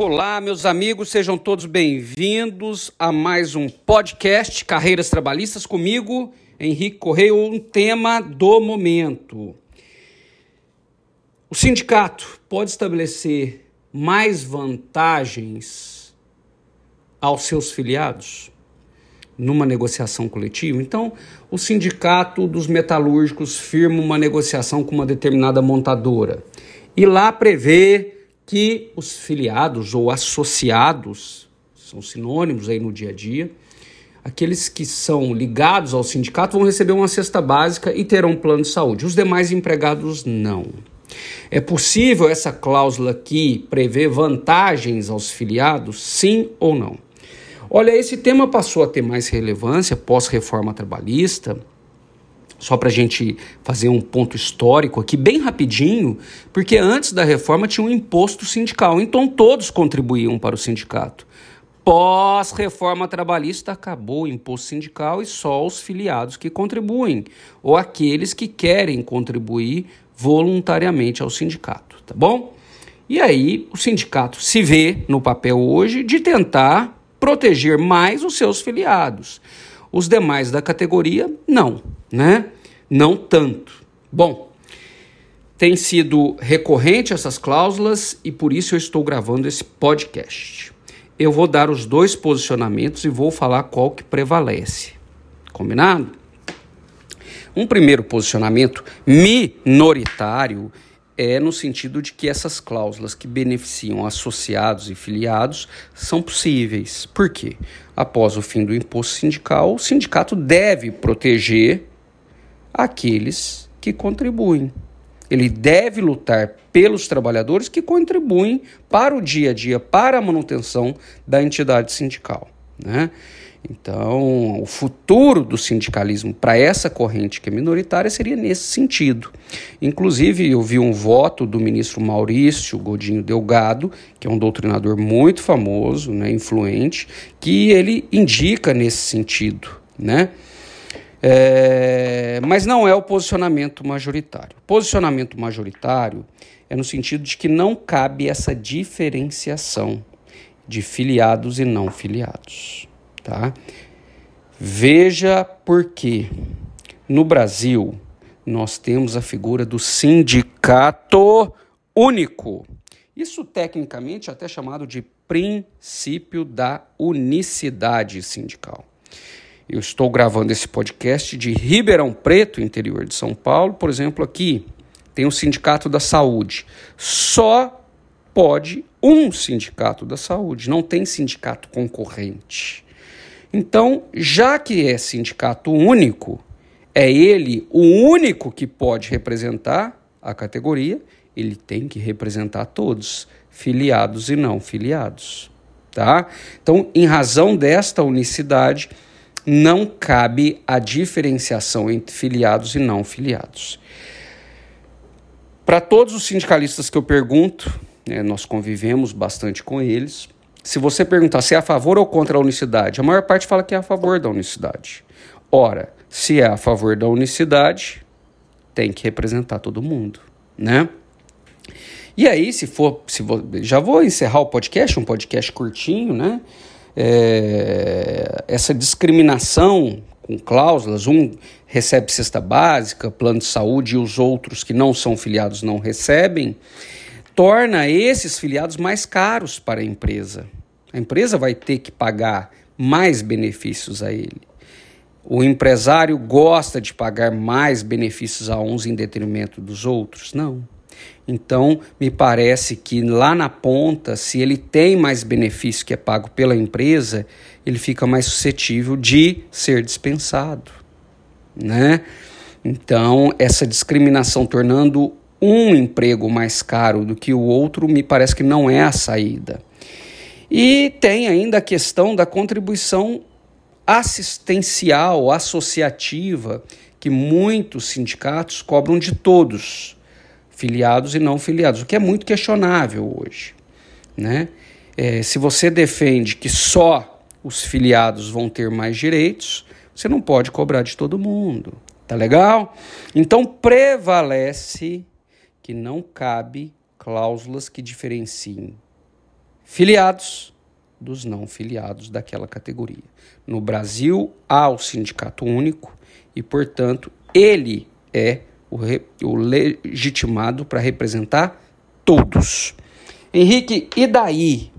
Olá, meus amigos, sejam todos bem-vindos a mais um podcast Carreiras Trabalhistas comigo, Henrique Correia, um tema do momento. O sindicato pode estabelecer mais vantagens aos seus filiados numa negociação coletiva? Então, o sindicato dos metalúrgicos firma uma negociação com uma determinada montadora e lá prevê que os filiados ou associados, são sinônimos aí no dia a dia, aqueles que são ligados ao sindicato vão receber uma cesta básica e terão um plano de saúde. Os demais empregados não. É possível essa cláusula aqui prever vantagens aos filiados, sim ou não? Olha, esse tema passou a ter mais relevância pós-reforma trabalhista só para a gente fazer um ponto histórico aqui, bem rapidinho, porque antes da reforma tinha um imposto sindical, então todos contribuíam para o sindicato. Pós-reforma trabalhista, acabou o imposto sindical e só os filiados que contribuem, ou aqueles que querem contribuir voluntariamente ao sindicato, tá bom? E aí o sindicato se vê no papel hoje de tentar proteger mais os seus filiados. Os demais da categoria, não né? Não tanto. Bom, tem sido recorrente essas cláusulas e por isso eu estou gravando esse podcast. Eu vou dar os dois posicionamentos e vou falar qual que prevalece. Combinado? Um primeiro posicionamento minoritário é no sentido de que essas cláusulas que beneficiam associados e filiados são possíveis. Por quê? Após o fim do imposto sindical, o sindicato deve proteger aqueles que contribuem. Ele deve lutar pelos trabalhadores que contribuem para o dia a dia, para a manutenção da entidade sindical. Né? Então, o futuro do sindicalismo para essa corrente que é minoritária seria nesse sentido. Inclusive, eu vi um voto do ministro Maurício Godinho Delgado, que é um doutrinador muito famoso, né, influente, que ele indica nesse sentido. Né? É, mas não é o posicionamento majoritário. Posicionamento majoritário é no sentido de que não cabe essa diferenciação de filiados e não filiados. Tá? Veja por que no Brasil nós temos a figura do sindicato único. Isso tecnicamente é até chamado de princípio da unicidade sindical. Eu estou gravando esse podcast de Ribeirão Preto, interior de São Paulo. Por exemplo, aqui tem o Sindicato da Saúde. Só pode um sindicato da saúde, não tem sindicato concorrente. Então, já que é sindicato único, é ele o único que pode representar a categoria, ele tem que representar todos, filiados e não filiados, tá? Então, em razão desta unicidade, não cabe a diferenciação entre filiados e não filiados. Para todos os sindicalistas que eu pergunto, né, nós convivemos bastante com eles. Se você perguntar se é a favor ou contra a unicidade, a maior parte fala que é a favor da unicidade. Ora, se é a favor da unicidade, tem que representar todo mundo, né? E aí, se for, se já vou encerrar o podcast, um podcast curtinho, né? é, essa discriminação com cláusulas, um recebe cesta básica, plano de saúde e os outros que não são filiados não recebem, torna esses filiados mais caros para a empresa. A empresa vai ter que pagar mais benefícios a ele. O empresário gosta de pagar mais benefícios a uns em detrimento dos outros? Não. Então, me parece que lá na ponta, se ele tem mais benefício que é pago pela empresa, ele fica mais suscetível de ser dispensado, né? Então, essa discriminação tornando um emprego mais caro do que o outro, me parece que não é a saída. E tem ainda a questão da contribuição assistencial, associativa, que muitos sindicatos cobram de todos filiados e não filiados, o que é muito questionável hoje. Né? É, se você defende que só os filiados vão ter mais direitos, você não pode cobrar de todo mundo. Tá legal? Então prevalece que não cabe cláusulas que diferenciem filiados dos não filiados daquela categoria. No Brasil, há o sindicato único e, portanto, ele é o, re, o legitimado para representar todos. Henrique, e daí?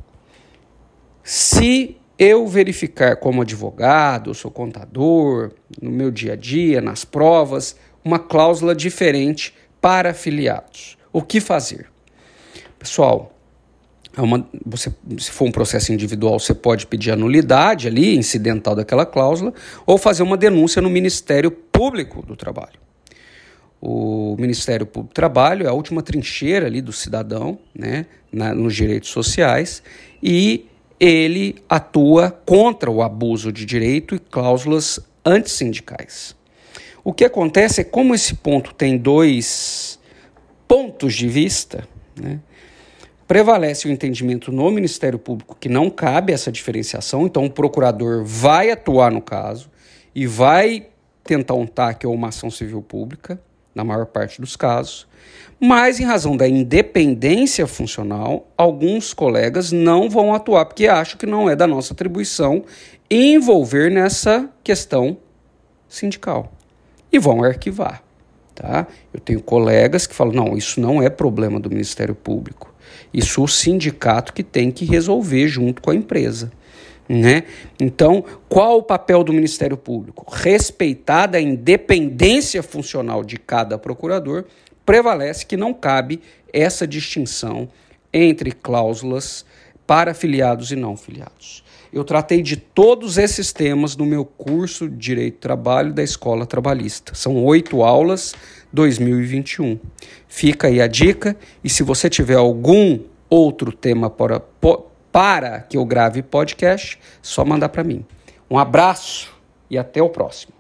Se eu verificar como advogado, sou contador, no meu dia a dia, nas provas, uma cláusula diferente para afiliados. O que fazer? Pessoal, é uma, você, se for um processo individual, você pode pedir a nulidade ali, incidental daquela cláusula, ou fazer uma denúncia no Ministério Público do Trabalho. O Ministério Público do Trabalho é a última trincheira ali do cidadão, né, na, nos direitos sociais, e ele atua contra o abuso de direito e cláusulas antissindicais. O que acontece é como esse ponto tem dois pontos de vista, né, prevalece o entendimento no Ministério Público que não cabe essa diferenciação, então o procurador vai atuar no caso e vai tentar um TAC ou uma ação civil pública, na maior parte dos casos, mas em razão da independência funcional, alguns colegas não vão atuar porque acham que não é da nossa atribuição envolver nessa questão sindical e vão arquivar. Tá? Eu tenho colegas que falam: não, isso não é problema do Ministério Público. Isso o sindicato que tem que resolver junto com a empresa. Né? Então, qual o papel do Ministério Público? Respeitada a independência funcional de cada procurador, prevalece que não cabe essa distinção entre cláusulas para filiados e não filiados. Eu tratei de todos esses temas no meu curso de Direito do Trabalho da Escola Trabalhista. São oito aulas, 2021. Fica aí a dica, e se você tiver algum outro tema para, para que eu grave podcast, só mandar para mim. Um abraço e até o próximo.